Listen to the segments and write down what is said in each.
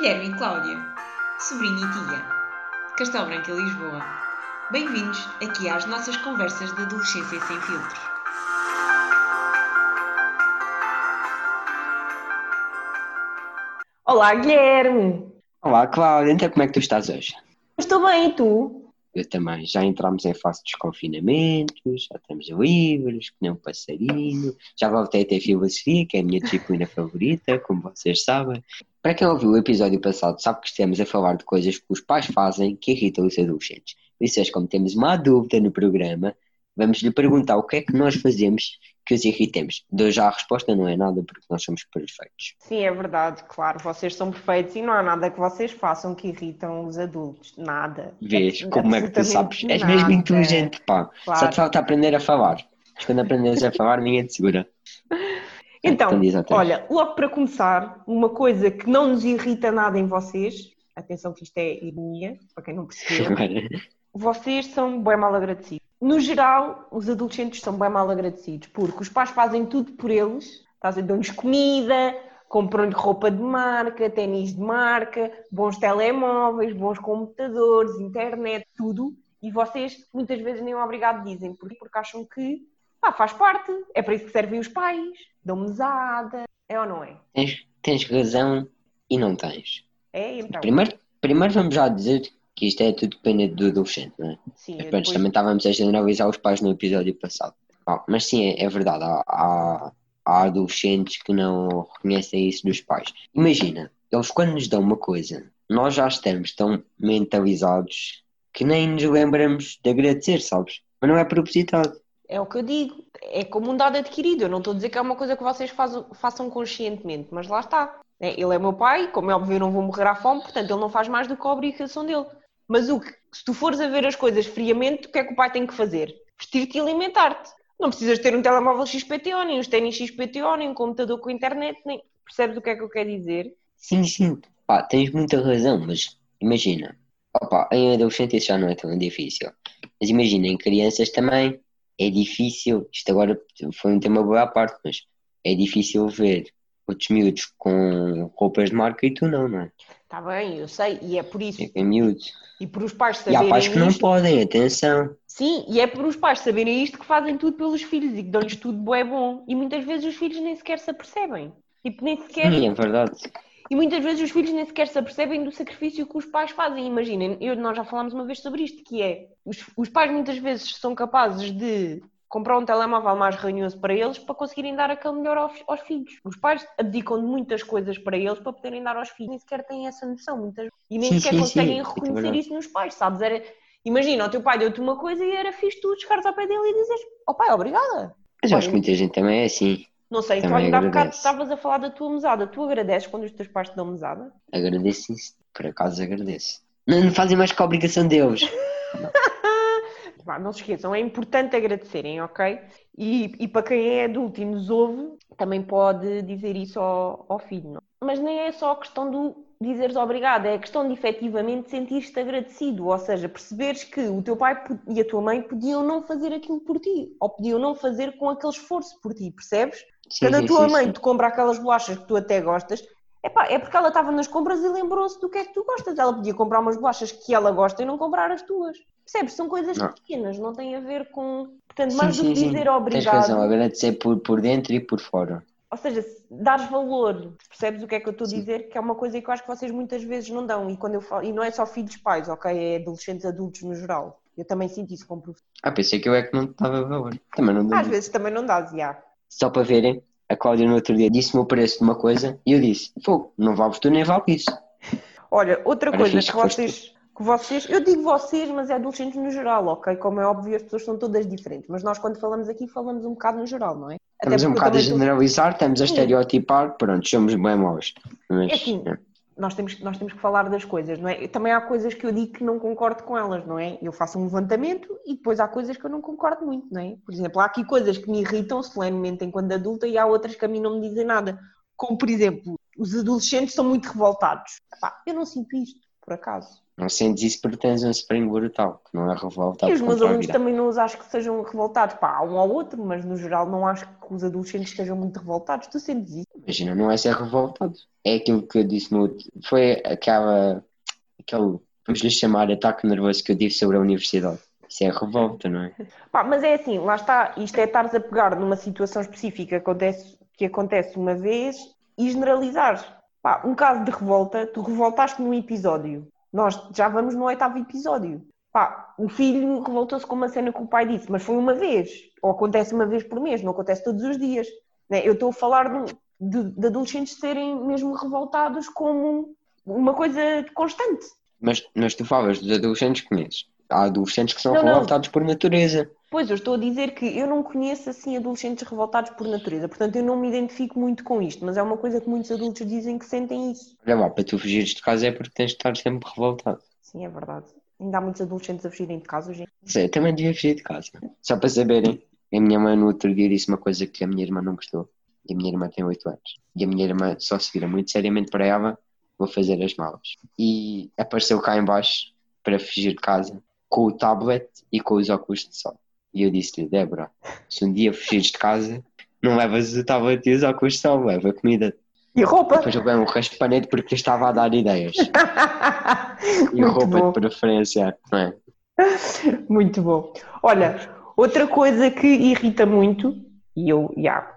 Guilherme e Cláudia, sobrinha e tia, Castelo Branco e Lisboa. Bem-vindos aqui às nossas conversas de adolescência sem filtros. Olá, Guilherme! Olá, Cláudia. Então, como é que tu estás hoje? Estou bem, e tu? Eu também. Já entramos em fase de desconfinamento, já estamos livres, que nem um passarinho. Já voltei a ter filosofia, que é a minha disciplina favorita, como vocês sabem. Para quem ouviu o episódio passado, sabe que estamos a falar de coisas que os pais fazem que irritam os adolescentes. Por isso, como temos uma dúvida no programa, vamos lhe perguntar o que é que nós fazemos que os irritemos. Dou já a resposta, não é nada, porque nós somos perfeitos. Sim, é verdade, claro, vocês são perfeitos e não há nada que vocês façam que irritam os adultos, nada. Vês, como é que tu sabes? És mesmo inteligente, pá. Claro. Só te falta aprender a falar. Mas quando aprendes a falar, ninguém te segura. Então, então olha, logo para começar, uma coisa que não nos irrita nada em vocês, atenção que isto é ironia, para quem não percebeu, vocês são bem mal agradecidos no geral, os adolescentes são bem mal agradecidos, porque os pais fazem tudo por eles, dão-lhes comida, compram-lhe roupa de marca, ténis de marca, bons telemóveis, bons computadores, internet, tudo, e vocês muitas vezes nem o obrigado dizem, porque, porque acham que ah, faz parte, é para isso que servem os pais, dão mesada, é ou não é? Tens, tens razão e não tens. É, então. Primeiro, primeiro vamos já dizer que isto é tudo dependente do adolescente, não é? Sim, mas, depois... também estávamos a generalizar os pais no episódio passado. mas sim, é, é verdade, há, há, há, adolescentes que não reconhecem isso dos pais. Imagina, eles quando nos dão uma coisa, nós já estamos tão mentalizados que nem nos lembramos de agradecer, sabes? Mas não é propositado. É o que eu digo, é como um dado adquirido. Eu não estou a dizer que é uma coisa que vocês façam, façam conscientemente, mas lá está. É, ele é meu pai, como é óbvio, eu não vou morrer à fome, portanto, ele não faz mais do que a obrigação dele. Mas o que, se tu fores a ver as coisas friamente, o que é que o pai tem que fazer? Vestir-te e alimentar-te. Não precisas ter um telemóvel XPTO, nem uns ténis XPTO, nem um computador com internet, nem. Percebes o que é que eu quero dizer? Sim, sim. Pá, tens muita razão, mas imagina. Opa, em adolescente isso já não é tão difícil. Mas imagina, em crianças também é difícil. Isto agora foi um tema boa à parte, mas é difícil ver outros miúdos com roupas de marca e tu não, não é? Está bem, eu sei, e é por isso. É, é miúdos. E por os pais saberem. E há pais que não podem, atenção. Sim, e é por os pais saberem isto que fazem tudo pelos filhos e que dão-lhes tudo é bom. E muitas vezes os filhos nem sequer se apercebem. Tipo, nem sequer. Sim, é verdade. E muitas vezes os filhos nem sequer se apercebem do sacrifício que os pais fazem. Imaginem, eu, nós já falámos uma vez sobre isto, que é os, os pais muitas vezes são capazes de comprar um telemóvel mais ranhoso para eles para conseguirem dar aquele melhor aos, aos, filhos. Os pais abdicam de muitas coisas para eles para poderem dar aos filhos, nem sequer têm essa noção muitas e nem sim, sequer sim, conseguem sim. reconhecer isso nos pais, sabes? Era, imagina, o teu pai deu-te uma coisa e era fixe tu chegares ao pé dele e dizes, ó oh, pai, obrigada. Mas acho que muita gente também é assim. Não sei, tu ainda há bocado estavas a falar da tua mesada. Tu agradeces quando os teus pais te dão mesada? Agradeço por acaso agradeço. Não, não fazem mais que a obrigação deles. não se esqueçam, é importante agradecerem, ok? E, e para quem é adulto e nos ouve, também pode dizer isso ao, ao filho. Não? Mas nem é só a questão do dizeres obrigado, é a questão de efetivamente sentir-te agradecido, ou seja, perceberes que o teu pai e a tua mãe podiam não fazer aquilo por ti, ou podiam não fazer com aquele esforço por ti, percebes? Sim, Quando a tua sim, mãe sim. te compra aquelas bolachas que tu até gostas, Epá, é porque ela estava nas compras e lembrou-se do que é que tu gostas. Ela podia comprar umas bolachas que ela gosta e não comprar as tuas. Percebes? São coisas não. pequenas, não tem a ver com. Portanto, mais sim, do que sim, dizer sim. obrigado. Tens razão, agradecer por, por dentro e por fora. Ou seja, dares valor, percebes o que é que eu estou a dizer? Que é uma coisa que eu acho que vocês muitas vezes não dão. E, quando eu falo, e não é só filhos pais, ok? É adolescentes adultos no geral. Eu também sinto isso como professor. Ah, pensei que eu é que não dava valor. Também não Às vezes também não dás, já. Só para verem, a Cláudia no outro dia disse-me o preço de uma coisa e eu disse: Fogo, não vales tu nem vale isso. Olha, outra coisa que vocês, que vocês, eu digo vocês, mas é adolescentes no geral, ok? Como é óbvio, as pessoas são todas diferentes, mas nós quando falamos aqui falamos um bocado no geral, não é? Estamos um bocado a generalizar, estamos a estereotipar, pronto, somos bem maus. Mas, é assim, é nós temos, nós temos que falar das coisas, não é? Também há coisas que eu digo que não concordo com elas, não é? Eu faço um levantamento e depois há coisas que eu não concordo muito, não é? Por exemplo, há aqui coisas que me irritam solenemente enquanto adulta e há outras que a mim não me dizem nada. Como, por exemplo, os adolescentes são muito revoltados. eu não sinto isto, por acaso. Não sentes isso porque tens um spring brutal, que não é revoltado E os meus alunos também não os acho que sejam revoltados. Pá, um ao outro, mas no geral não acho que os adolescentes estejam muito revoltados. Tu sentes isso? Imagina, não é ser revoltado. É aquilo que eu disse no outro. Foi aquela. aquele. vamos lhe chamar ataque nervoso que eu disse sobre a universidade. Isso é revolta, não é? Pá, mas é assim, lá está, isto é estares a pegar numa situação específica que acontece, que acontece uma vez e generalizares. Pá, um caso de revolta, tu revoltaste num episódio. Nós já vamos no oitavo episódio. Pá, o filho revoltou-se com uma cena que o pai disse, mas foi uma vez. Ou acontece uma vez por mês, não acontece todos os dias. né? Eu estou a falar de, de- de adolescentes serem mesmo revoltados como uma coisa constante. Mas, mas tu falas dos adolescentes que conheces. Há adolescentes que são Não, não. revoltados por natureza. Pois, eu estou a dizer que eu não conheço assim adolescentes revoltados por natureza, portanto eu não me identifico muito com isto, mas é uma coisa que muitos adultos dizem que sentem isso. Olha lá, para tu fugires de casa é porque tens de estar sempre revoltado. Sim, é verdade. Ainda há muitos adolescentes a fugirem de casa hoje. Sei, eu também devia fugir de casa. Só para saberem, a minha mãe no outro dia disse uma coisa que a minha irmã não gostou. E a minha irmã tem 8 anos. E a minha irmã só se vira muito seriamente para ela, vou fazer as malas. E apareceu cá em baixo para fugir de casa com o tablet e com os óculos de sol. E eu disse-lhe, Débora, se um dia fugires de casa, não levas o tablet e os óculos de sol, leva comida. E roupa? Depois eu um raspanete porque estava a dar ideias. E Muito roupa bom. de preferência, não é? Muito bom. Olha, outra coisa que irrita muito, e eu, já,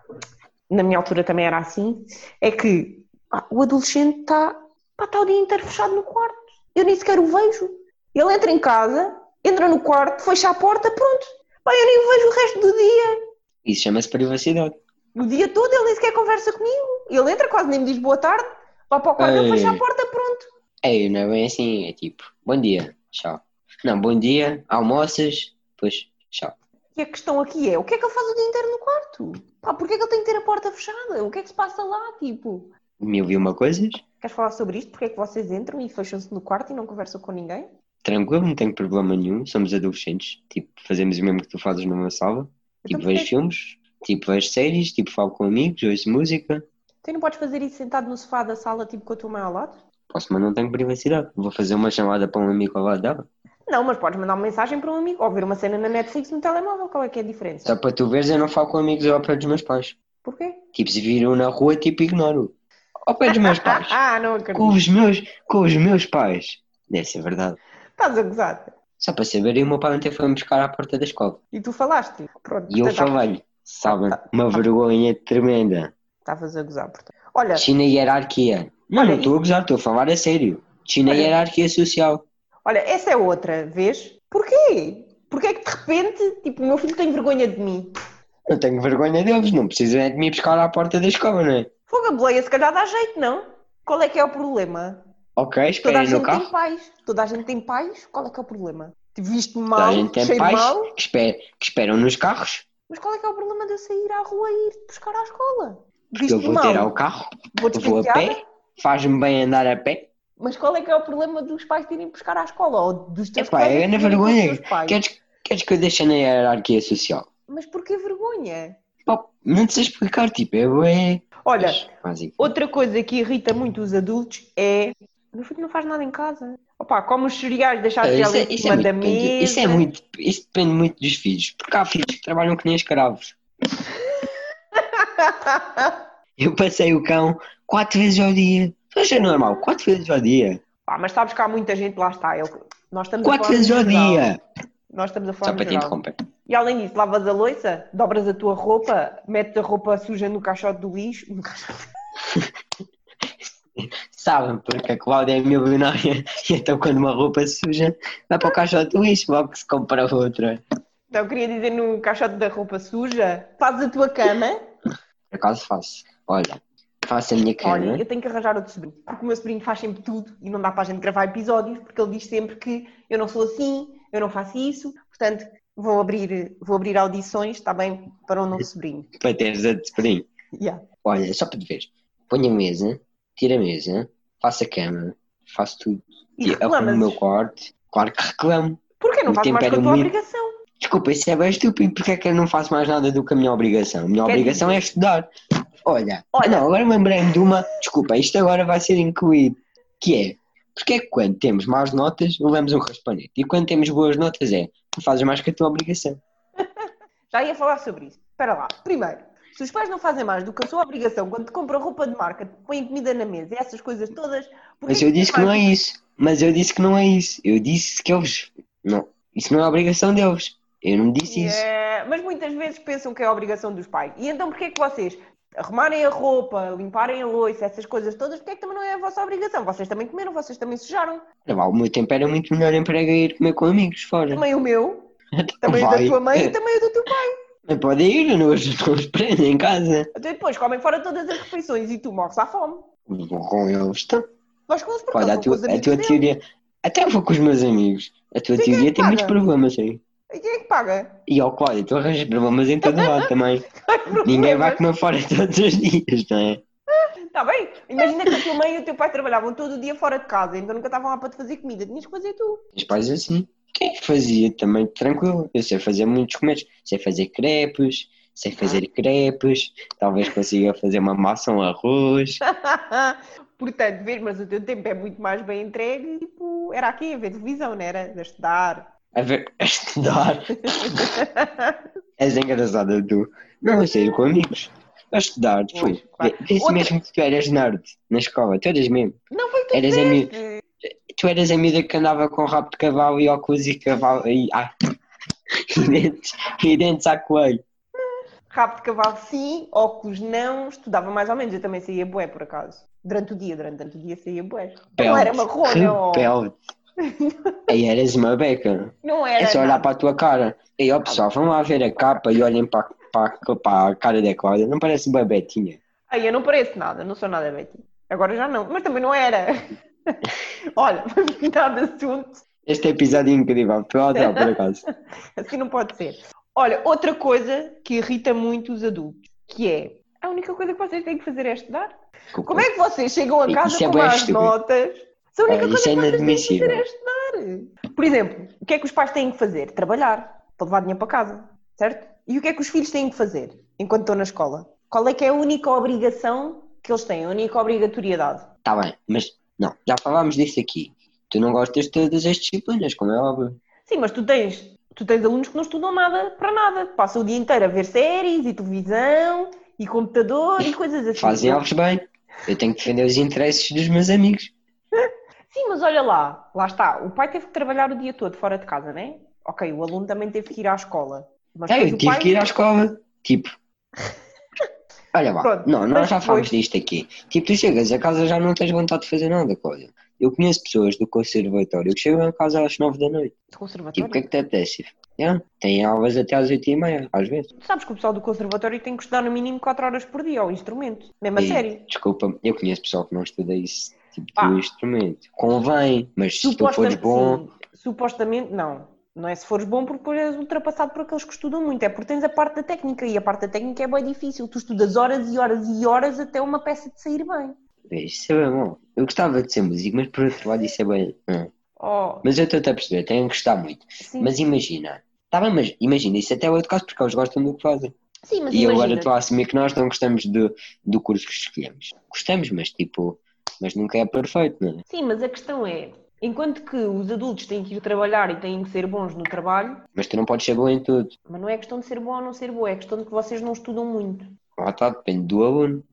na minha altura também era assim, é que pá, o adolescente está está o dia inteiro fechado no quarto. Eu nem sequer o vejo. Ele entra em casa, entra no quarto, fecha a porta, pronto. Pá, eu nem o vejo o resto do dia. Isso chama-se privacidade. O dia todo ele nem sequer conversa comigo. Ele entra, quase nem me diz boa tarde, vai para o quarto, Ei. fecho a porta, pronto. É, não é bem assim, é tipo, bom dia, tchau. Não, bom dia, almoças, depois, tchau. E a questão aqui é, o que é que ele faz o dia inteiro no quarto? Pá, porquê é que ele tem que ter a porta fechada? O que é que se passa lá, tipo? Mil e uma coisas, Queres falar sobre isto? Porquê é que vocês entram e fecham-se no quarto e não conversam com ninguém? Tranquilo, não tenho problema nenhum, somos adolescentes, tipo, fazemos o mesmo que tu fazes numa sala, tipo, Então vejo porquê? filmes, tipo, vejo séries, tipo, falo com amigos, ouço música, Tu não podes fazer isso sentado no sofá da sala, tipo, com a tua mãe ao lado? posso, mas não tenho privacidade. Vou fazer uma chamada para um amigo ao lado dela, Não, mas podes mandar uma mensagem para um amigo ou ver uma cena na Netflix no telemóvel. Qual é que é a diferença? só para tu veres, eu não falo com amigos ao pé dos meus pais. Porquê? Tipo, se viram na rua, tipo, ignoro. Ao pé dos meus pais. Ah, não com acredito. os meus, com os meus pais. Deve ser verdade. Estás a gozar. Só para saberem, o meu pai ontem foi-me buscar à porta da escola. E tu falaste. Pronto, E eu portanto, falei, sabem, tá- uma vergonha tremenda. Estavas a gozar, portanto. Olha, China e hierarquia. Não, Olha, não estou a gozar, estou a falar a sério. China e Olha. hierarquia social. olha, essa é outra vez. Porquê? Porquê é que de repente, tipo, o meu filho tem vergonha de mim? Não tenho vergonha deles, não precisam é de me buscar à porta da escola, não é? Fogo a boleia, se calhar dá jeito, não? Qual é que é o problema? Ok, Toda a no gente tem carro. pais. Toda a gente tem pais. Qual é que é o problema? Te viste Toda mal, a gente tem cheio pais de mal. que, esper- que esperam nos carros, Mas qual é que é o problema de eu sair à rua e ir buscar à escola? porque eu Viste vou mal, ter ao carro, vou vou a despenteada. pé, faz-me bem andar a pé. Mas qual é que é o problema dos pais irem buscar à escola? Ou dos teus Epá, colegas é na irem com os vergonha. teus pais? Queres, queres que eu deixe na hierarquia social? Mas porquê vergonha? Pá, não te sei explicar, tipo, é. Olha, Mas, outra coisa que irrita muito os adultos é... Meu filho não faz nada em casa. Opa, como os cereais Isso é, isso, é muito, da mesa. isso é muito, isso depende muito dos filhos, porque há filhos que trabalham que nem escravos. Eu passei o cão quatro vezes ao dia. Isso é normal, quatro vezes ao dia. Pá, mas sabes que há muita gente, lá está. ele- Nós estamos Quatro vezes ao dia. Nós estamos a Só falar para no te interromper. E além disso, lavas a louça, dobras a tua roupa, metes a roupa suja no caixote do lixo. No caixote... Sabem, porque a Cláudia é milionária e então quando uma roupa suja vai para o caixote do lixo, logo que se compra outra. Então, eu queria dizer no caixote da roupa suja, fazes a tua cama. Por acaso faço. Olha, faço a minha cama. Olha, eu tenho que arranjar outro sobrinho, porque o meu sobrinho faz sempre tudo e não dá para a gente gravar episódios, porque ele diz sempre que eu não sou assim, eu não faço isso, portanto, vou abrir, vou abrir audições, está bem, para um novo sobrinho. para teres a de sobrinho. Yeah. Olha, só para te ver. Ponho a mesa, tiro a mesa, faço a cama, faço tudo. E arrumo o meu quarto. Claro que reclamo. Porquê não O faz mais com a tua muito- obrigação? Desculpa, isso é bem estúpido. Porque é que eu não faço mais nada do que a minha obrigação? A minha Quer obrigação dizer- é estudar. Olha, Olha. não, agora lembrei-me de uma. Desculpa, isto agora vai ser incluído. Que é, Porque é que quando temos más notas, levamos um raspanete. E quando temos boas notas é, tu fazes mais que a tua obrigação. Já ia falar sobre isso. Espera lá. Primeiro, se os pais não fazem mais do que a sua obrigação quando te compram roupa de marca, te põem comida na mesa e essas coisas todas. Mas eu disse que não é isso. Mas eu disse que não é isso. Eu disse que eles. Não, isso não é obrigação deles. Eu não disse isso. É, mas muitas vezes pensam que é a obrigação dos pais. E então porquê que vocês arrumarem a roupa, limparem a louça, essas coisas todas, porquê é que também não é a vossa obrigação? Vocês também comeram, vocês também sujaram. Lá, O meu tempo era muito melhor emprego a ir comer com amigos fora. Também o meu, também o da tua mãe e também o do teu pai. Mas pode ir, não os, não os prendem em casa. Até depois comem fora todas as refeições e tu morres à fome. Vou com eles. Então, Vais com porque olha, a tua, os a tua teoria. Até vou com os meus amigos. A tua quem é teoria que tem muitos problemas aí. E quem é que paga? E ao Cláudio, tu arranjas problemas em todo lado também. Ninguém vai comer fora todos os dias, não é? Está bem? Imagina que a tua mãe e o teu pai trabalhavam todo o dia fora de casa, então nunca estavam lá para te fazer comida. Tinhas que fazer tu. Os pais assim. Quem fazia também tranquilo? Eu sei fazer muitos comeres. Sei fazer crepes, sei fazer crepes, talvez consiga fazer uma massa, um arroz. Portanto, vês, mas o teu tempo é muito mais bem entregue. Tipo, era aqui a ver televisão, não era? A estudar. A ver, a estudar. És engraçada tu. Não, a sair com amigos. A estudar. Foi. claro. Disse Outra- mesmo que tu eras nerd na escola. Tu eras mesmo. Não foi tu Eras que. Tu eras a miúda que andava com rabo de cavalo e óculos e cavalo. E, ai, e dentes, e dentes a coelho. Rabo de cavalo sim, óculos não. Estudava mais ou menos. Eu também saía bué, por acaso. Durante o dia, durante o dia saía bué. Não era ó. Rebelde. Aí eras uma beca. Não era. É só olhar nada. para a tua cara. E ó pessoal, vão lá ver a capa e olhem para, para, para a cara da Cláudia. Não parece uma betinha. Ai, eu não pareço nada, não sou nada Betty. Agora já não, mas também não era. Olha, vamos mudar de assunto. Este episódio é incrível. Pelo hotel, por acaso. Assim não pode ser. Olha, outra coisa que irrita muito os adultos, que é a única coisa que vocês têm que fazer é estudar. Como é que vocês chegam a Isso casa é com más estúpido. notas? Se a única Ah, coisa isso é que vocês têm que fazer é estudar. Por exemplo, o que é que os pais têm que fazer? Trabalhar, para levar dinheiro para casa, certo? E o que é que os filhos têm que fazer enquanto estão na escola? Qual é que é a única obrigação que eles têm, a única obrigatoriedade? Tá bem, mas não, já falámos disso aqui. Tu não gostas de todas as disciplinas, como é óbvio. Sim, mas tu tens, tu tens alunos que não estudam nada para nada. Passam o dia inteiro a ver séries e televisão e computador e coisas assim. Fazem eles bem. Eu tenho que defender os interesses dos meus amigos. Sim, mas olha lá, lá está. O pai teve que trabalhar o dia todo fora de casa, né? Ok, o aluno também teve que ir à escola. Mas É, eu tive pai- que ir à escola. Tipo. Olha lá, Pronto, não, nós já depois- falámos disto aqui. Tipo, tu chegas a casa já não tens vontade de fazer nada, Cláudia. Eu conheço pessoas do conservatório que chegam a casa às 9 da noite. do conservatório. Tipo, o que é que te apetece? Yeah, Tem aulas até às 8 e meia, às vezes. Tu sabes que o pessoal do conservatório tem que estudar no mínimo 4 horas por dia ao instrumento. Mesmo a E, sério. Desculpa, eu conheço pessoal que não estuda isso, tipo Ah. de instrumento. Convém, mas se tu fores bom, sim, supostamente não. Não é se fores bom porque depois és ultrapassado por aqueles que estudam muito. É porque tens a parte da técnica e a parte da técnica é bem difícil. Tu estudas horas e horas e horas até uma peça de sair bem. isso é bem bom. Eu gostava de ser músico, mas por outro lado isso é bem. hum. Oh, Mas eu estou-te a perceber, tenho que gostar muito. sim. Mas imagina, tá bem, mas imagina, isso até é outro caso porque eles gostam do que fazem. sim, mas E agora estou a assumir que nós não gostamos do, do curso que escolhemos. Gostamos, mas tipo, mas nunca é perfeito, não é? Sim, mas a questão é, enquanto que os adultos têm que ir trabalhar e têm que ser bons no trabalho, Mas tu não podes ser bom em tudo. mas não é questão de ser bom ou não ser bom, é questão de que vocês não estudam muito. Lá está, depende do aluno.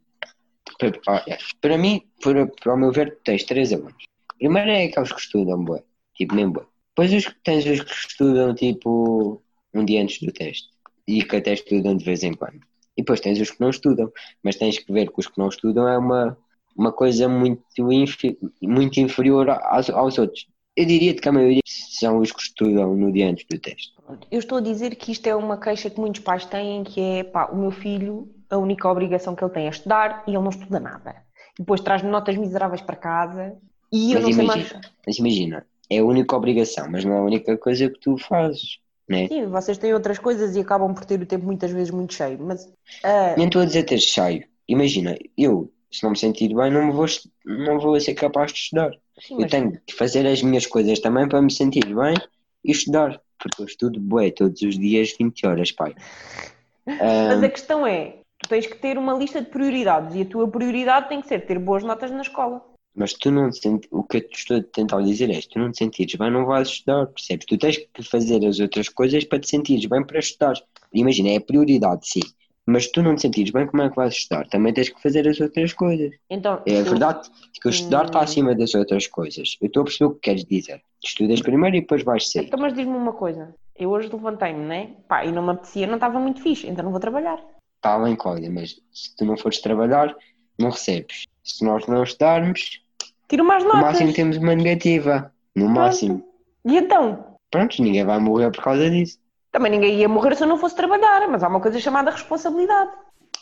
Para, olha, para mim, para, para o meu ver, tens três alunos. Primeiro é aqueles que estudam, bué. Tipo, mesmo bué. Depois os que tens os que estudam, tipo, um dia antes do teste. E que até estudam de vez em quando. E depois tens os que não estudam. Mas tens que ver que os que não estudam é uma, uma coisa muito, infi- muito inferior aos, aos outros. Eu diria que a maioria são os que estudam no dia antes do teste. Eu estou a dizer que isto é uma queixa que muitos pais têm, que é, pá, o meu filho, a única obrigação que ele tem é estudar e ele não estuda nada. Depois traz-me notas miseráveis para casa e eu Mas não sei imagina, mais... mas imagina, é a única obrigação, mas não é a única coisa que tu fazes, né? Sim, vocês têm outras coisas e acabam por ter o tempo muitas vezes muito cheio, mas... ah, Nem estou a dizer ter cheio. Imagina, eu, se não me sentir bem, não, vou, não vou ser capaz de estudar. sim, Eu tenho que fazer as minhas coisas também para me sentir bem e estudar. Porque eu estudo bué todos os dias 20 horas, pai. Mas Ah, a questão é, tu tens que ter uma lista de prioridades e a tua prioridade tem que ser ter boas notas na escola. Mas tu não te o que eu te estou a tentar dizer é: se tu não te sentires bem, não vais estudar, percebes? Tu tens que fazer as outras coisas para te sentires bem para estudar. Imagina, é a prioridade, sim. Mas tu não te sentires bem, como é que vais estudar? Também tens que fazer as outras coisas. Então, É tu- verdade que o estudar está Hum. acima das outras coisas. Eu estou a perceber o que queres dizer. Estudas primeiro e depois vais sair. Então, mas diz-me uma coisa. Eu hoje levantei-me, né? Pá, e não me apetecia, não estava muito fixe, então não vou trabalhar. Está bem, Cláudia, mas se tu não fores trabalhar, não recebes. Se nós não estudarmos, Tiro mais no notas. máximo temos uma negativa. No máximo. E então? Pronto, ninguém vai morrer por causa disso. Também ninguém ia morrer se eu não fosse trabalhar, mas há uma coisa chamada responsabilidade.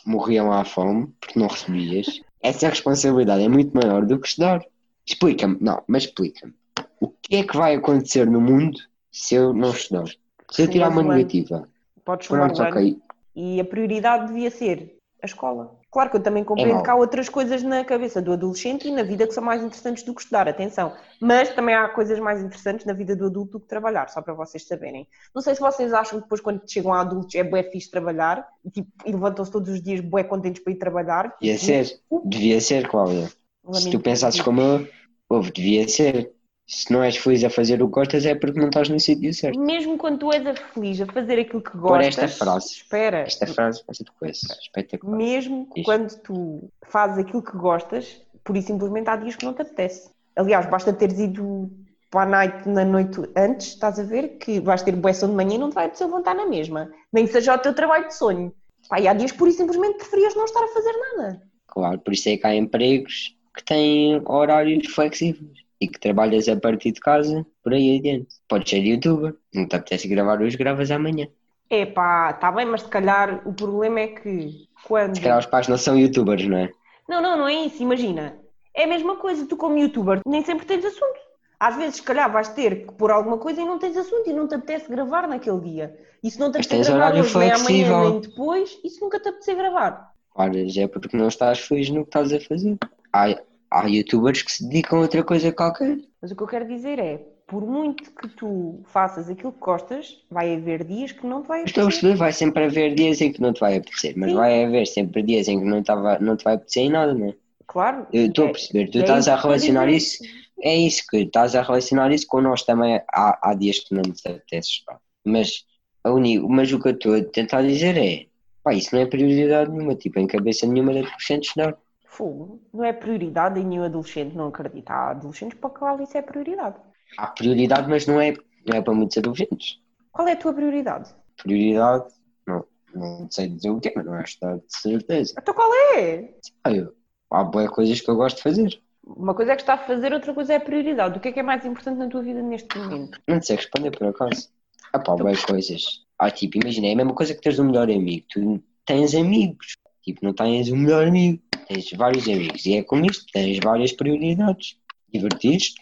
Morriam à fome porque não recebias. Essa responsabilidade é muito maior do que estudar. Explica-me, não, mas explica-me. O que é que vai acontecer no mundo se eu não estudar? Se eu tirar uma negativa. Podes Pronto, ok. E a prioridade devia ser a escola. Claro que eu também compreendo mau. que há outras coisas na cabeça do adolescente e na vida que são mais interessantes do que estudar, atenção. Mas também há coisas mais interessantes na vida do adulto do que trabalhar, só para vocês saberem. Não sei se vocês acham que depois quando chegam a adultos é bué fixe trabalhar e, tipo, e levantam-se todos os dias bué contentes para ir trabalhar. Devia ser, devia ser, Cláudia. Se Lamento tu pensasses como eu, ouve, devia ser. Se não és feliz a fazer o que gostas é porque não estás no sítio certo. Mesmo quando tu és a feliz a fazer aquilo que Por gostas... esta frase. Espera. Esta frase vai ser de coisa. Espetacular. Mesmo Diz. quando tu fazes aquilo que gostas, por e simplesmente há dias que não te apetece. Aliás, basta teres ido para a night na noite antes, estás a ver que vais ter boa de manhã e não te vai apetecer levantar na mesma. Nem que seja o teu trabalho de sonho. Pá, e há dias por e simplesmente preferias não estar a fazer nada. Claro, por isso é que há empregos que têm horários flexíveis e que trabalhas a partir de casa, por aí adiante. Podes ser youtuber, não te apetece gravar hoje, gravas amanhã. É pá, está bem, mas se calhar o problema é que quando. Se calhar os pais não são youtubers, não é? Não, não, não é isso, imagina. É a mesma coisa, tu como youtuber nem sempre tens assunto. Às vezes, se calhar, vais ter que pôr alguma coisa e não tens assunto e não te apetece gravar naquele dia. E se não te apetece tens gravar hoje, nem amanhã, nem depois, se nunca te apetecer gravar? Ora, já é porque não estás feliz no que estás a fazer. Há, há youtubers que se dedicam a outra coisa qualquer. Mas o que eu quero dizer é, por muito que tu faças aquilo que gostas, vai haver dias que não te vai Estou a apetecer. perceber, vai sempre haver dias em que não te vai apetecer, mas Sim. vai haver sempre dias em que não, tava, não te vai apetecer em nada, não é? Claro. Eu estou a É- perceber, tu é estás a relacionar isso, é isso que estás a relacionar isso com nós também. Há, há dias que não nos apetece estar. Mas, a uni, mas o que eu estou a tentar dizer é, pá, isso não é prioridade nenhuma, tipo, em cabeça nenhuma de adolescente estudar. Fogo. Não é prioridade e nenhum adolescente não acredita. Há adolescentes para qual isso é prioridade. Há prioridade, mas não é, não é para muitos adolescentes. Qual é a tua prioridade? Prioridade, não, não sei dizer o que é, mas não é estudar de certeza. Então qual é? Ah, eu, há boas coisas que eu gosto de fazer. Uma coisa é que está a fazer, outra coisa é a prioridade. O que é que é mais importante na tua vida neste momento? Não sei responder por acaso. Ah pá, boas coisas. Ah, tipo, imagina, é a mesma coisa que teres um melhor amigo. Tu tens amigos. Tipo, não tens um melhor amigo. Tens vários amigos. E é como isto, tens várias prioridades. Divertir-te.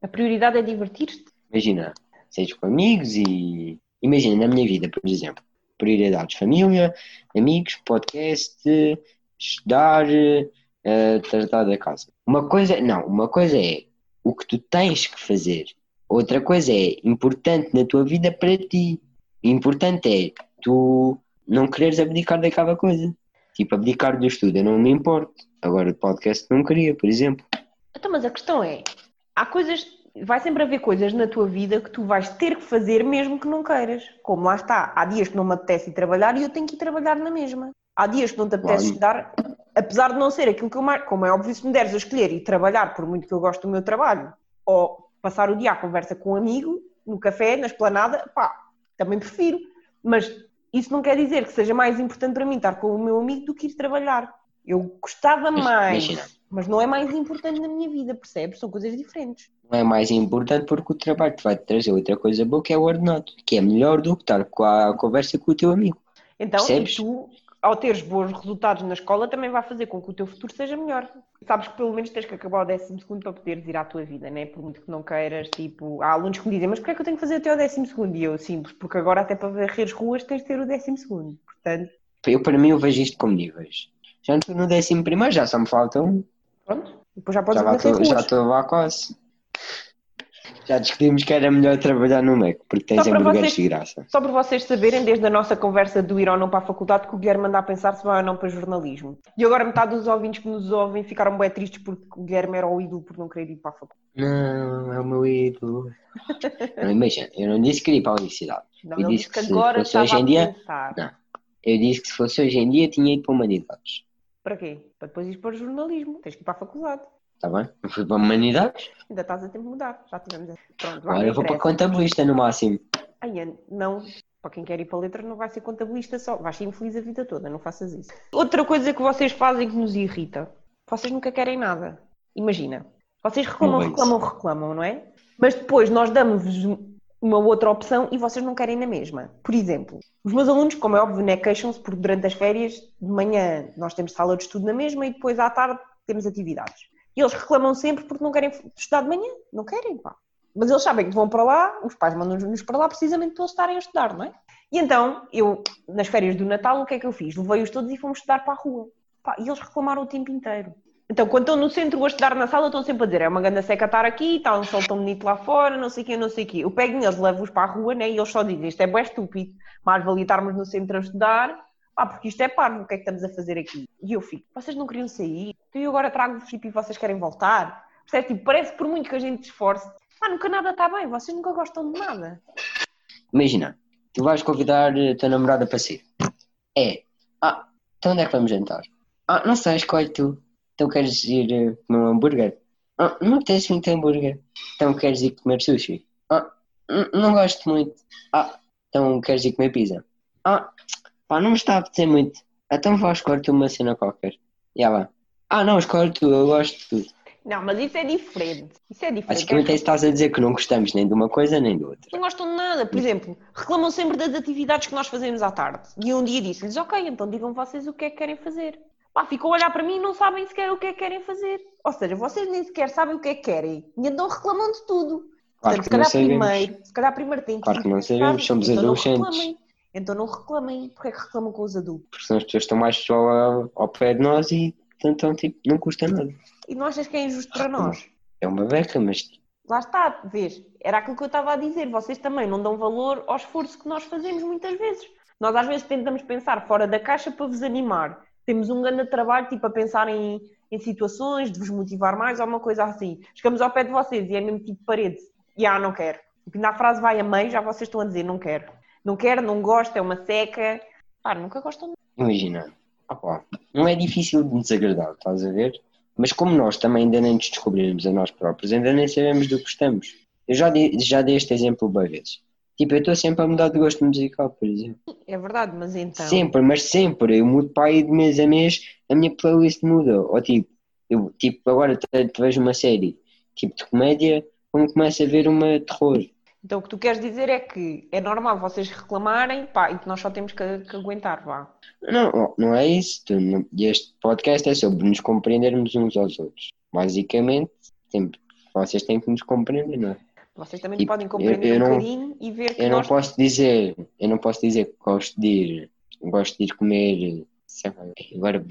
A prioridade é divertir-te. Imagina, seres com amigos e... Imagina, na minha vida, por exemplo. Prioridades, família, amigos, podcast, estudar, eh, tratar da casa. Uma coisa, não, uma coisa é o que tu tens que fazer. Outra coisa é importante na tua vida para ti. Importante é tu não quereres abdicar daquela coisa. Tipo, abdicar do estudo, eu não me importo. Agora, o podcast não queria, por exemplo. Então, mas a questão é, há coisas, vai sempre haver coisas na tua vida que tu vais ter que fazer mesmo que não queiras. Como lá está, há dias que não me apetece ir trabalhar e eu tenho que ir trabalhar na mesma. Há dias que não te apetece Claro. estudar, apesar de não ser aquilo que eu mais, como é óbvio, se me deres a escolher e trabalhar, por muito que eu gosto do meu trabalho, ou passar o dia à conversa com um amigo, no café, na esplanada, pá, também prefiro. Mas isso não quer dizer que seja mais importante para mim estar com o meu amigo do que ir trabalhar. Eu gostava mais, imagina. mas não é mais importante na minha vida, percebes? São coisas diferentes. não é mais importante porque o trabalho te vai trazer outra coisa boa que é o ordenado, que é melhor do que estar com a conversa com o teu amigo. Então, Percebes? e tu, ao teres bons resultados na escola, também vai fazer com que o teu futuro seja melhor. Sabes que pelo menos tens que acabar o décimo segundo para poderes ir à tua vida, né? Por muito que não queiras, tipo, há alunos que me dizem, mas porquê é que eu tenho que fazer até o décimo segundo? E eu, simples, porque agora até para varrer as ruas tens de ter o décimo segundo. Portanto, Eu, para mim, eu vejo isto como níveis. Já não estou no décimo primeiro, já só me falta um. pronto, depois já podes Já varrer estou- já ruas. estou lá quase. Já discutimos que era melhor trabalhar no Mac, porque tens hambúrgueres vocês- de graça. Só para vocês saberem, desde a nossa conversa do ir ou não para a faculdade, que o Guilherme anda a pensar se vai ou não para jornalismo. E agora metade dos ouvintes que nos ouvem ficaram bem tristes porque o Guilherme era o ídolo por não querer ir para a faculdade. Não, é o meu ídolo. Não, imagina, eu não disse que queria ir para a universidade. Não, Eu disse que que se agora fosse estava hoje em dia-. Não. Eu disse que se fosse hoje em dia tinha ido para Humanidades. Para quê? Para depois ir para o jornalismo. Tens que ir para a faculdade. Está bem? Eu fui para Humanidades, Ainda estás a tempo de mudar. Já tivemos. essa. Pronto, vai, agora não eu vou para contabilista no máximo. Ai, Ana, não. Para quem quer ir para letras não vai ser contabilista só. Vais ser infeliz a vida toda, não faças isso. Outra coisa que vocês fazem que nos irrita. Vocês nunca querem nada. Imagina. Vocês reclamam, Não é reclamam, reclamam, não é? Mas depois nós damos-vos uma outra opção e vocês não querem na mesma. Por exemplo, os meus alunos, como é óbvio, né, queixam-se porque durante as férias, de manhã nós temos sala de estudo na mesma e depois à tarde temos atividades. E eles reclamam sempre porque não querem estudar de manhã. Não querem, pá. Mas eles sabem que vão para lá, os pais mandam-nos para lá precisamente para eles estarem a estudar, não é? E então, eu, nas férias do Natal, o que é que eu fiz? Levei-os todos e fomos estudar para a rua. Pá, e eles reclamaram o tempo inteiro. Então, quando estão no centro a estudar na sala, estão sempre a dizer: é uma ganda seca estar aqui, está um sol tão bonito lá fora, não sei o quê, não sei o quê. Eu pego neles, levo-os para a rua, né? E eles só dizem: isto é bem estúpido, mais valia estarmos no centro a estudar, pá, porque isto é parvo, o que é que estamos a fazer aqui? E eu fico: vocês não queriam sair? Então eu agora trago-vos tipo, e vocês querem voltar? Percebe? Tipo, parece por muito que a gente esforce, pá, nunca nada está bem, vocês nunca gostam de nada. Imagina, tu vais convidar a tua namorada para sair. É, ah, então onde é que vamos jantar? Ah, não sei, escolhe tu. Então queres ir eh, comer um hambúrguer? Ah, não apetece muito hambúrguer. Então queres ir comer sushi? Ah, não gosto muito. Ah, então queres ir comer pizza? Ah, pá, não me está a apetecer muito. Então vá, escolhe tu uma cena qualquer. E ela, ah não, escolhe tu, eu gosto de tudo. Não, mas isso é diferente. Isso é diferente. Basicamente é isso que estás a dizer que não gostamos nem de uma coisa nem de outra. não gostam de nada. Por exemplo, reclamam sempre das atividades que nós fazemos à tarde. E um dia disse-lhes, ok, então digam vocês o que é que querem fazer. Pá, ficam a olhar para mim e não sabem sequer o que é que querem fazer. Ou seja, vocês nem sequer sabem o que é que querem. E então reclamam de tudo. Claro Portanto, que se calhar primeiro, se calhar primeiro tem que Claro que não sabemos, somos então adolescentes. Então não reclamem. Porquê é que reclamam com os adultos? Porque senão as pessoas estão mais só ao, ao pé de nós e então tipo, não custa nada. E não achas que é injusto para nós? É uma beca, mas Lá está, vês? Era aquilo que eu estava a dizer. Vocês também não dão valor ao esforço que nós fazemos muitas vezes. Nós às vezes tentamos pensar fora da caixa para vos animar. Temos um grande trabalho tipo a pensar em, em situações, de vos motivar mais ou uma coisa assim. Chegamos ao pé de vocês e é mesmo tipo parede. E ah, não quero. E na frase vai a meio, já vocês estão a dizer não quero. Não quero, não gosto, é uma seca. Pá, nunca gostam de imagina, opá, não é difícil de nos agradar, estás a ver? Mas como nós também ainda nem nos descobrimos a nós próprios, ainda nem sabemos do que gostamos. Eu já dei, já dei este exemplo várias vezes. Tipo, eu estou sempre a mudar de gosto musical, por exemplo. É verdade, mas então. Sempre, mas sempre. Eu mudo para aí de mês a mês, a minha playlist muda. Ou tipo, eu tipo, agora te, te vejo uma série tipo de comédia, como começo a ver uma terror. Então o que tu queres dizer é que é normal vocês reclamarem, pá, e que nós só temos que, que aguentar, vá. Não, não é isso. Este podcast é sobre nos compreendermos uns aos outros. Basicamente, vocês têm que nos compreender, não é? Vocês também Tipo, podem compreender eu- eu um não- bocadinho e ver que Eu não nós. posso dizer, eu não posso dizer que gosto de ir, gosto de ir comer, sei lá, agora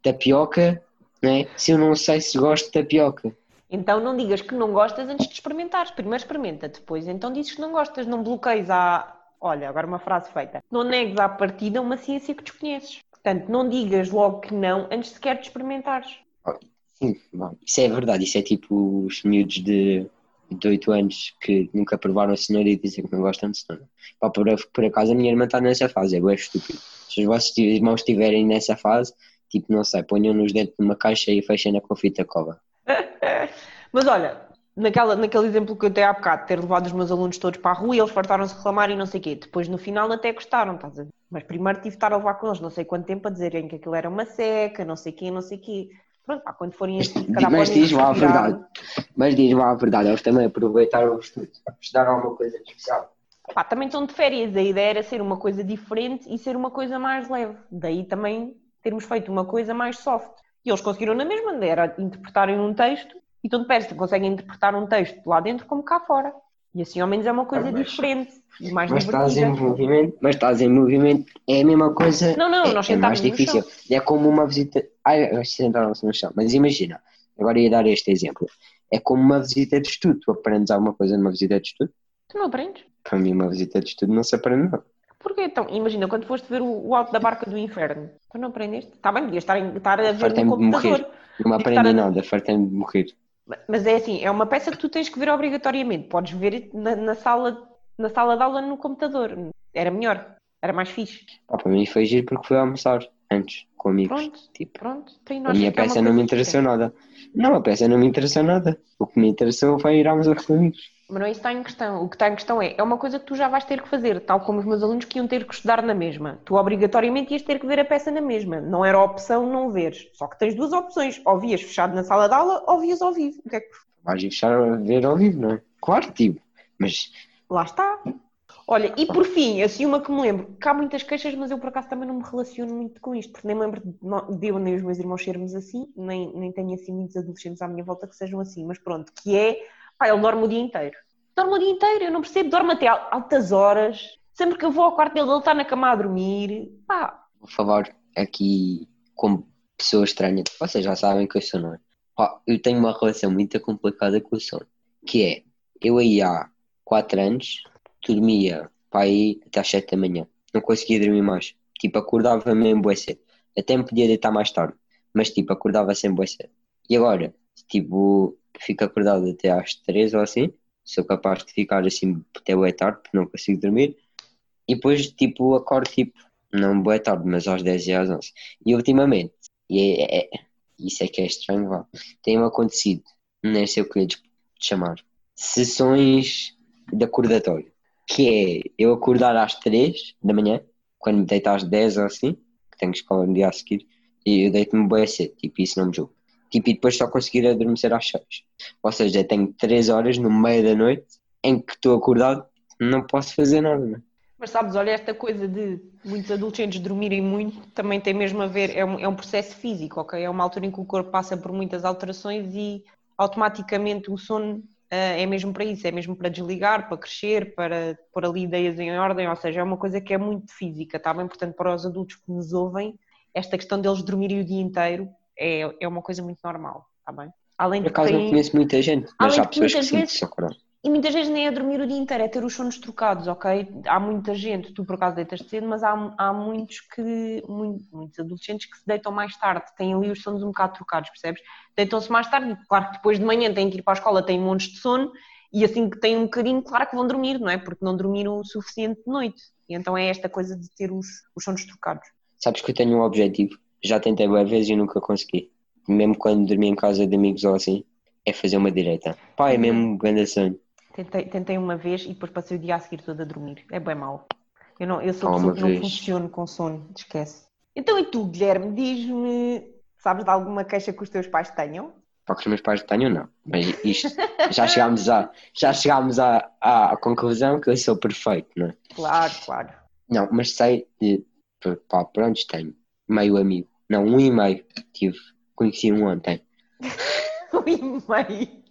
tapioca, né? Se eu não sei se gosto de tapioca. Então não digas que não gostas antes de experimentares. Primeiro experimenta, depois então dizes que não gostas. Não bloqueies a. Olha, agora uma frase feita. Não negues à partida uma ciência que desconheces. Portanto, não digas logo que não antes sequer de experimentares. Sim, bom, isso é verdade, isso é tipo os miúdos de, de 8 anos que nunca provaram a cenoura e dizem que não gostam de cenoura. Pá, por, por acaso a minha irmã está nessa fase, é bué estúpido. Se os vossos irmãos estiverem nessa fase, tipo, não sei, ponham-nos dentro de uma caixa e fechem-na com fita cola. Mas olha, naquela, naquele exemplo que eu dei há bocado, ter levado os meus alunos todos para a rua e eles fartaram-se de reclamar e não sei o quê. Depois no final até gostaram, estás a ver? Mas primeiro tive de estar a levar com eles não sei quanto tempo a dizerem que aquilo era uma seca, não sei o quê, não sei o quê. Pronto, pá, quando forem calhar mas diz lá a verdade. Mas diz lá a verdade, eles também aproveitaram o estudo para estudar alguma coisa especial. Pá, também estão de férias, a ideia era ser uma coisa diferente e ser uma coisa mais leve. Daí também termos feito uma coisa mais soft. E eles conseguiram na mesma, era interpretarem um texto e tão de perto conseguem interpretar um texto lá dentro como cá fora. E assim ao menos é uma coisa Ah, mas- diferente e mais Mas estás em divertida. movimento, mas estás em movimento, é a mesma coisa. Não, não, é, nós é mais difícil. É como uma visita. Ai, eles sentaram-se no chão. Mas imagina, agora ia dar este exemplo. É como uma visita de estudo. Tu aprendes alguma coisa numa visita de estudo? Tu não aprendes? Para mim, uma visita de estudo não se aprende nada. Porquê então? Imagina, quando foste ver o, o Alto da Barca do Inferno, tu não aprendeste? Está bem, podias estar, estar a ver no de morrer. computador. Não aprendi estar a- nada, fartei-me de morrer. Mas é assim, é uma peça que tu tens que ver obrigatoriamente. Podes ver na, na sala, na sala de aula no computador. Era melhor, era mais fixe. Pá, para mim foi giro porque fui almoçar antes com amigos. Pronto, Tipo, pronto. A minha peça não me interessou nada. Não, a peça não me interessou nada. O que me interessou foi ir almoçar com amigos. Mas não é isso que está em questão. O que está em questão é, é uma coisa que tu já vais ter que fazer, tal como os meus alunos que iam ter que estudar na mesma. Tu obrigatoriamente ias ter que ver a peça na mesma. Não era opção não veres. Só que tens duas opções. Ou vias fechado na sala de aula, ou vias ao vivo. O que é que Vais fechar a ver ao vivo, não é? Claro, tipo. Mas Lá está. Olha, e por fim, assim uma que me lembro, que há muitas queixas, mas eu por acaso também não me relaciono muito com isto, porque nem me lembro de eu nem os meus irmãos sermos assim, nem, nem tenho assim muitos adolescentes à minha volta que sejam assim, mas pronto, que é, pá, ele dorme o dia inteiro. Dorme o dia inteiro, eu não percebo, dorme até al- altas horas, sempre que eu vou ao quarto dele, ele está na cama a dormir, pá, vou falar aqui como pessoa estranha. Vocês já sabem que eu sou, não é? Pá, eu tenho uma relação muito complicada com o sono. Que é, eu aí há 4 anos dormia para aí até às 7 da manhã. Não conseguia dormir mais. Tipo, acordava mesmo bué cedo. Até me podia deitar mais tarde. Mas tipo, acordava sempre bué cedo. E agora, tipo, fico acordado até às 3 ou assim. Sou capaz de ficar assim até bué tarde, porque não consigo dormir. E depois, tipo, acordo tipo, não bué tarde, mas às 10 e às 11. E ultimamente, e é, é- isso é que é estranho, vá, tem-me acontecido, nem sei o que lhe chamar, sessões de acordatório. Que é eu acordar às 3 da manhã, quando me deito às 10 ou assim, que tenho escola no dia a seguir, e eu deito-me bem cedo, tipo, isso não me julgo. Tipo, e depois só conseguir adormecer às 6. Ou seja, tenho 3 horas no meio da noite em que estou acordado, não posso fazer nada, não é? Mas sabes, olha, esta coisa de muitos adolescentes dormirem muito também tem mesmo a ver, é um, é um processo físico, ok? É uma altura em que o corpo passa por muitas alterações e automaticamente o sono ah, é mesmo para isso, é mesmo para desligar, para crescer, para pôr ali ideias em ordem, ou seja, é uma coisa que é muito física, está bem? Portanto, para os adultos que nos ouvem, esta questão deles dormirem o dia inteiro é, é uma coisa muito normal, está bem? Além Por de que acaso não conheço muita gente, mas Além há de que pessoas que sim, vezes- acordam. E muitas vezes nem é dormir o dia inteiro, é ter os sonos trocados, ok? Há muita gente, tu por acaso deitas cedo, mas há, há muitos que, muito- muitos adolescentes que se deitam mais tarde, têm ali os sonos um bocado trocados, percebes? Deitam-se mais tarde, e claro que depois de manhã têm que ir para a escola, têm montes de sono, e assim que têm um bocadinho, claro que vão dormir, não é? Porque não dormiram o suficiente de noite. E então é esta coisa de ter os, os sonos trocados. Sabes que eu tenho um objetivo, já tentei várias vezes e nunca consegui. Mesmo quando dormi em casa de amigos ou assim, é fazer uma direita. Pá, é mesmo um grande sonho. Tentei, tentei uma vez e depois passei o dia a seguir toda a dormir. É bem mau. Eu, não, eu sou pessoa uma que não funciono com sono, esquece. Então e tu, Guilherme, diz-me, sabes de alguma queixa que os teus pais tenham? Para que os meus pais tenham, não. Mas isto, já chegámos, à, já chegámos à, à conclusão que eu sou perfeito, não é? Claro, claro. Não, mas sei, de, pá, pronto, tenho meio amigo. Não, um e meio. Tive, conheci um ontem. Um e meio.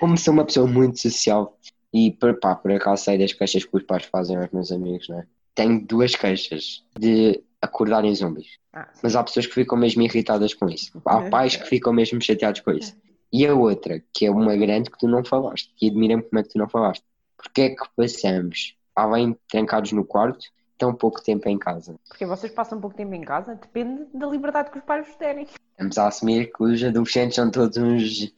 Como sou uma pessoa muito social e pá, por acaso sei das queixas que os pais fazem aos meus amigos, não é? Tenho duas queixas de acordarem zombies. Ah. Mas há pessoas que ficam mesmo irritadas com isso. Há pais que ficam mesmo chateados com isso. E a outra, que é uma grande que tu não falaste, e admira-me como é que tu não falaste. Porque é que passamos, além trancados no quarto, tão pouco tempo em casa? Porque vocês passam pouco tempo em casa, depende da liberdade que os pais vos derem. Estamos a assumir que os adolescentes são todos uns,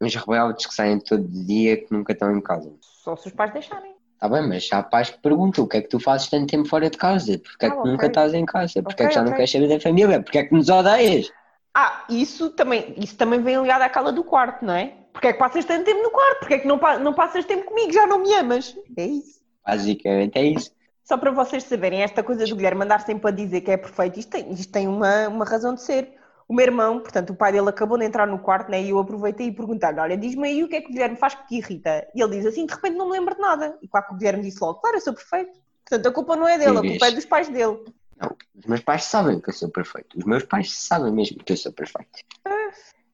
uns rebeldes que saem todo dia que nunca estão em casa. Só se os pais deixarem. Está bem, mas há pais que perguntam o que é que tu fazes tanto tempo fora de casa? Porque é Ah, que ok. nunca estás em casa? Porque é Ok, que já não ok. queres saber da família? Porque é que nos odeias? Ah, isso também, isso também vem ligado à cala do quarto, não é? Porque é que passas tanto tempo no quarto? Porque é que não, não passas tempo comigo? Já não me amas? É isso. Basicamente é isso. Só para vocês saberem, esta coisa do Guilherme andar sempre a dizer que é perfeito, isto tem, isto tem uma, uma razão de ser. O meu irmão, portanto, o pai dele acabou de entrar no quarto, né, e eu aproveitei e perguntei-lhe: Olha, diz-me aí o que é que o Guilherme faz que te irrita. E ele diz assim: De repente não me lembro de nada. E claro que o Guilherme disse logo: Claro, eu sou perfeito. Portanto, a culpa não é dele, a culpa é dos pais dele. Não, os meus pais sabem que eu sou perfeito. Os meus pais sabem mesmo que eu sou perfeito.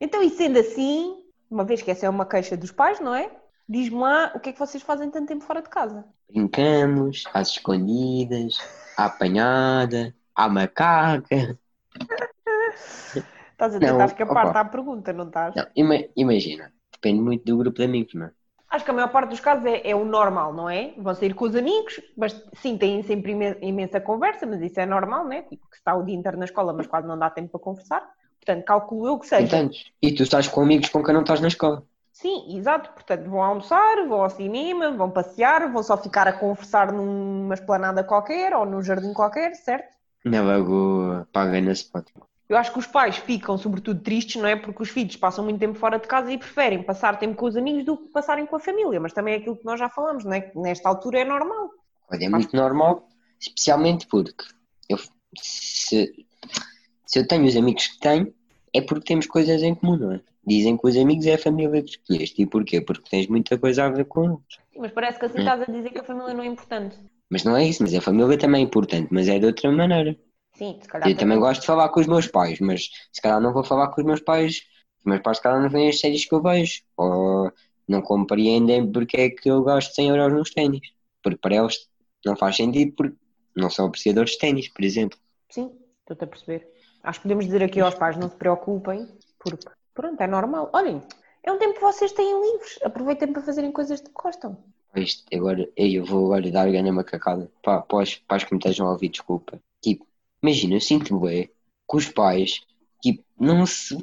Então, e sendo assim, uma vez que essa é uma queixa dos pais, não é? Diz-me lá o que é que vocês fazem tanto tempo fora de casa. Brincamos, às escondidas, à apanhada, à macaca. Estás a Não, tentar escapar opa. à pergunta, não estás? Não, ima- imagina, depende muito do grupo de amigos, não é? Acho que a maior parte dos casos é, é o normal, não é? Vão sair com os amigos, mas sim, têm sempre imen- imensa conversa, mas isso é normal, né? Tipo, que se está o dia inteiro na escola, mas quase não dá tempo para conversar. Portanto, calculo eu que seja. Portanto, e tu estás com amigos com quem não estás na escola. Sim, exato. Portanto, vão almoçar, vão ao cinema, vão passear, vão só ficar a conversar numa esplanada qualquer ou num jardim qualquer, certo? Na lagoa, paga na spot. Eu acho que os pais ficam, sobretudo, tristes, não é? Porque os filhos passam muito tempo fora de casa e preferem passar tempo com os amigos do que passarem com a família. Mas também é aquilo que nós já falamos, não é? Que nesta altura é normal. Olha, é muito normal, especialmente porque eu, se, se eu tenho os amigos que tenho, é porque temos coisas em comum, não é? Dizem que os amigos é a família que escolheste. E porquê? Porque tens muita coisa a ver com eles. Sim, mas parece que assim estás a dizer que a família não é importante. Mas não é isso, mas a família também é importante, mas é de outra maneira. Sim, se calhar. Eu também gosto de falar com os meus pais, mas se calhar não vou falar com os meus pais. Os meus pais, se calhar, não veem as séries que eu vejo. Ou não compreendem porque é que eu gasto 100 euros nos ténis. Porque para eles não faz sentido, porque não são apreciadores de ténis, por exemplo. Sim, estou-te a perceber. Acho que podemos dizer aqui aos pais, não se preocupem, porque pronto, é normal. Olhem, é um tempo que vocês têm livres. Aproveitem para fazerem coisas que gostam. Isto, agora, eu vou agora dar grande macacada para, para, os, para os que me estejam a ouvir, desculpa. Tipo, imagina, eu sinto bem que os pais, tipo, não se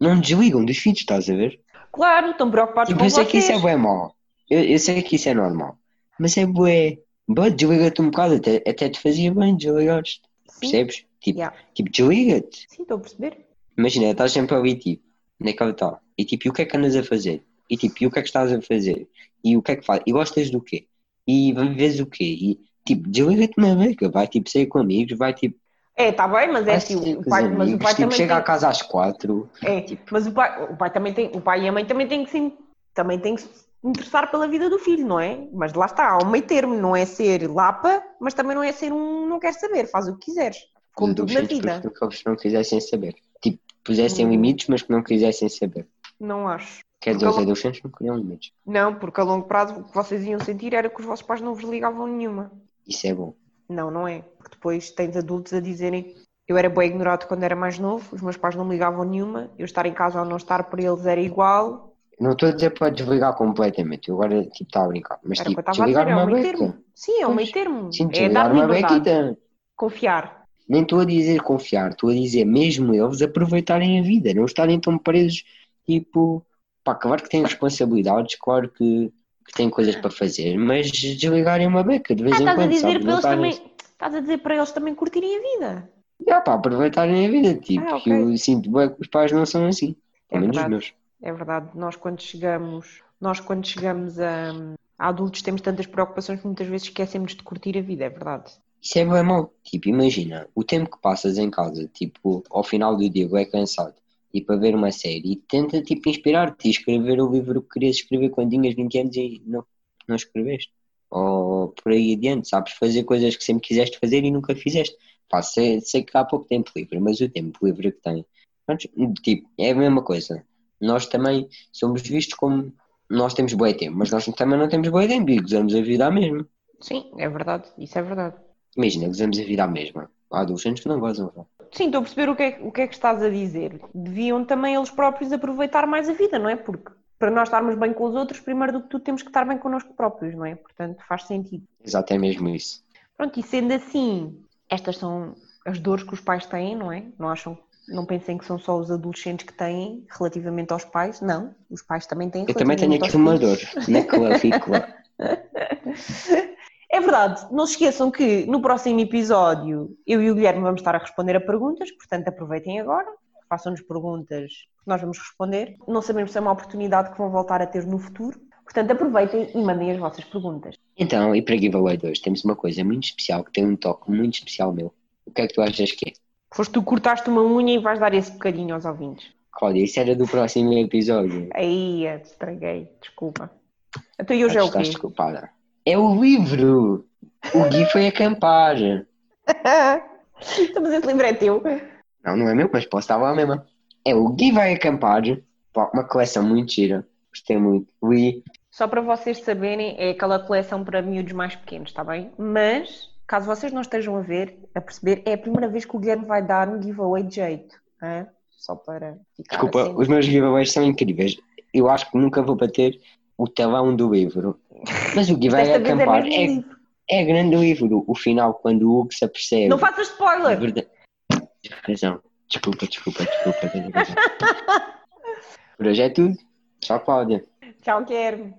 não desligam dos filhos, estás a ver? Claro, estão preocupados Tipo, com eu sei vocês. que isso é bué mau. Eu, eu sei que isso é normal. Mas é bué. Bué, desliga-te um bocado, até, até te fazia bem desligares. Sim, Percebes? Tipo, Yeah. tipo desliga-te. sim, estou a perceber. Imagina, estás sempre ali, tipo, naquela tal. E tipo, e o que é que andas a fazer? E tipo, e o que é que estás a fazer? E o que é que fazes? E gostas do quê? E vês o quê? E tipo, desliga-te na beca. Vai tipo sair com amigos, vai tipo. É, está bem, mas é assim, o pai, os mas o amigos, pai tipo, também chega tem... a casa às quatro. É, mas o pai, o pai também tem, o pai e a mãe também têm que se, também têm que se interessar pela vida do filho, não é? Mas lá está, há um meio termo, não é ser lapa, mas também não é ser um não quer saber, faz o que quiseres. Como tudo na vida. porque eles não quisessem saber. Tipo, pusessem Hum. limites, mas que não quisessem saber. Não acho. Quer dizer, os adolescentes não queriam limites. Não, porque a longo prazo o que vocês iam sentir era que os vossos pais não vos ligavam nenhuma. Isso é bom. Não, não é. Porque depois tens adultos a dizerem eu era bem ignorado quando era mais novo, os meus pais não me ligavam nenhuma, eu estar em casa ou não estar para eles era igual. Não estou a dizer para desligar completamente. Eu agora, tipo, estava a brincar. Mas, Era que tipo, a dizer, desligar é um uma meio beca. termo. Sim, é um meio termo. Sim, é desligar dar uma liberdade. Confiar. Nem estou a dizer confiar, estou a dizer mesmo eles aproveitarem a vida, não estarem tão presos, tipo, pá, claro que têm responsabilidades, claro que, que têm coisas para fazer, mas desligarem uma beca de vez Ah, em estás a quando, dizer para eles também. Estás a dizer para eles também curtirem a vida. Já, pá, aproveitarem a vida, tipo, Ah, ok. eu sinto bem que os pais não são assim, É pelo menos os meus. É verdade. Nós quando chegamos, nós quando chegamos a, a adultos temos tantas preocupações que muitas vezes esquecemos de curtir a vida, é verdade. Isso é bem mau, tipo, imagina, o tempo que passas em casa, tipo, ao final do dia, é cansado, e para ver uma série, e tenta, tipo, inspirar-te e escrever o livro que querias escrever quando tinhas 20 anos e não, não escreveste. Ou por aí adiante, sabes, fazer coisas que sempre quiseste fazer e nunca fizeste. Pá, sei, sei que há pouco tempo livre, mas o tempo livre que tem, tipo, é a mesma coisa. Nós também somos vistos como, nós temos bom tempo, mas nós também não temos bom tempo e gozamos a vida à mesma. Sim, é verdade. Isso é verdade. Imagina, gozamos a vida à mesma. Há adolescentes que não gozam. Sim, estou a perceber o que, é, o que é que estás a dizer. Deviam também eles próprios aproveitar mais a vida, não é? Porque para nós estarmos bem com os outros, primeiro do que tudo temos que estar bem connosco próprios, não é? Portanto, faz sentido. Exato, é mesmo isso. Pronto, e sendo assim, estas são as dores que os pais têm, não é? Não acham, não pensem que são só os adolescentes que têm relativamente aos pais. Não, os pais também têm Eu também tenho aqui uma dor na clavícula. É verdade, não se esqueçam que no próximo episódio eu e o Guilherme vamos estar a responder a perguntas, portanto aproveitem agora, façam-nos perguntas que nós vamos responder. Não sabemos se é uma oportunidade que vão voltar a ter no futuro, portanto aproveitem e mandem as vossas perguntas. Então, e para Giveaway 2, temos uma coisa muito especial, que tem um toque muito especial meu. O que é que tu achas que é? Foste tu cortaste uma unha e vais dar esse bocadinho aos ouvintes. Cláudia, isso era do próximo episódio. Aí, estraguei, desculpa. Então e hoje é o Estás quê? desculpada. É o livro! O Gui foi acampar. Então, Mas esse livro é teu. Não, não é meu, mas posso estar lá mesmo. É o Gui vai acampar. Pá, uma coleção muito gira. Gostei muito. Li. Só para vocês saberem, é aquela coleção para miúdos mais pequenos, está bem? Mas, caso vocês não estejam a ver, a perceber, é a primeira vez que o Guilherme vai dar um giveaway de jeito. hã? só para ficar Desculpa, assim. os meus giveaways são incríveis. Eu acho que nunca vou bater o telão do livro. Mas o giveaway Desta é é acampar. É, é grande o livro. O final, quando o Hugo se apercebe. Não faças spoiler! verdade- razão. Desculpa, desculpa, desculpa. Por hoje é tudo. Tchau, Cláudia. Tchau, Guilherme.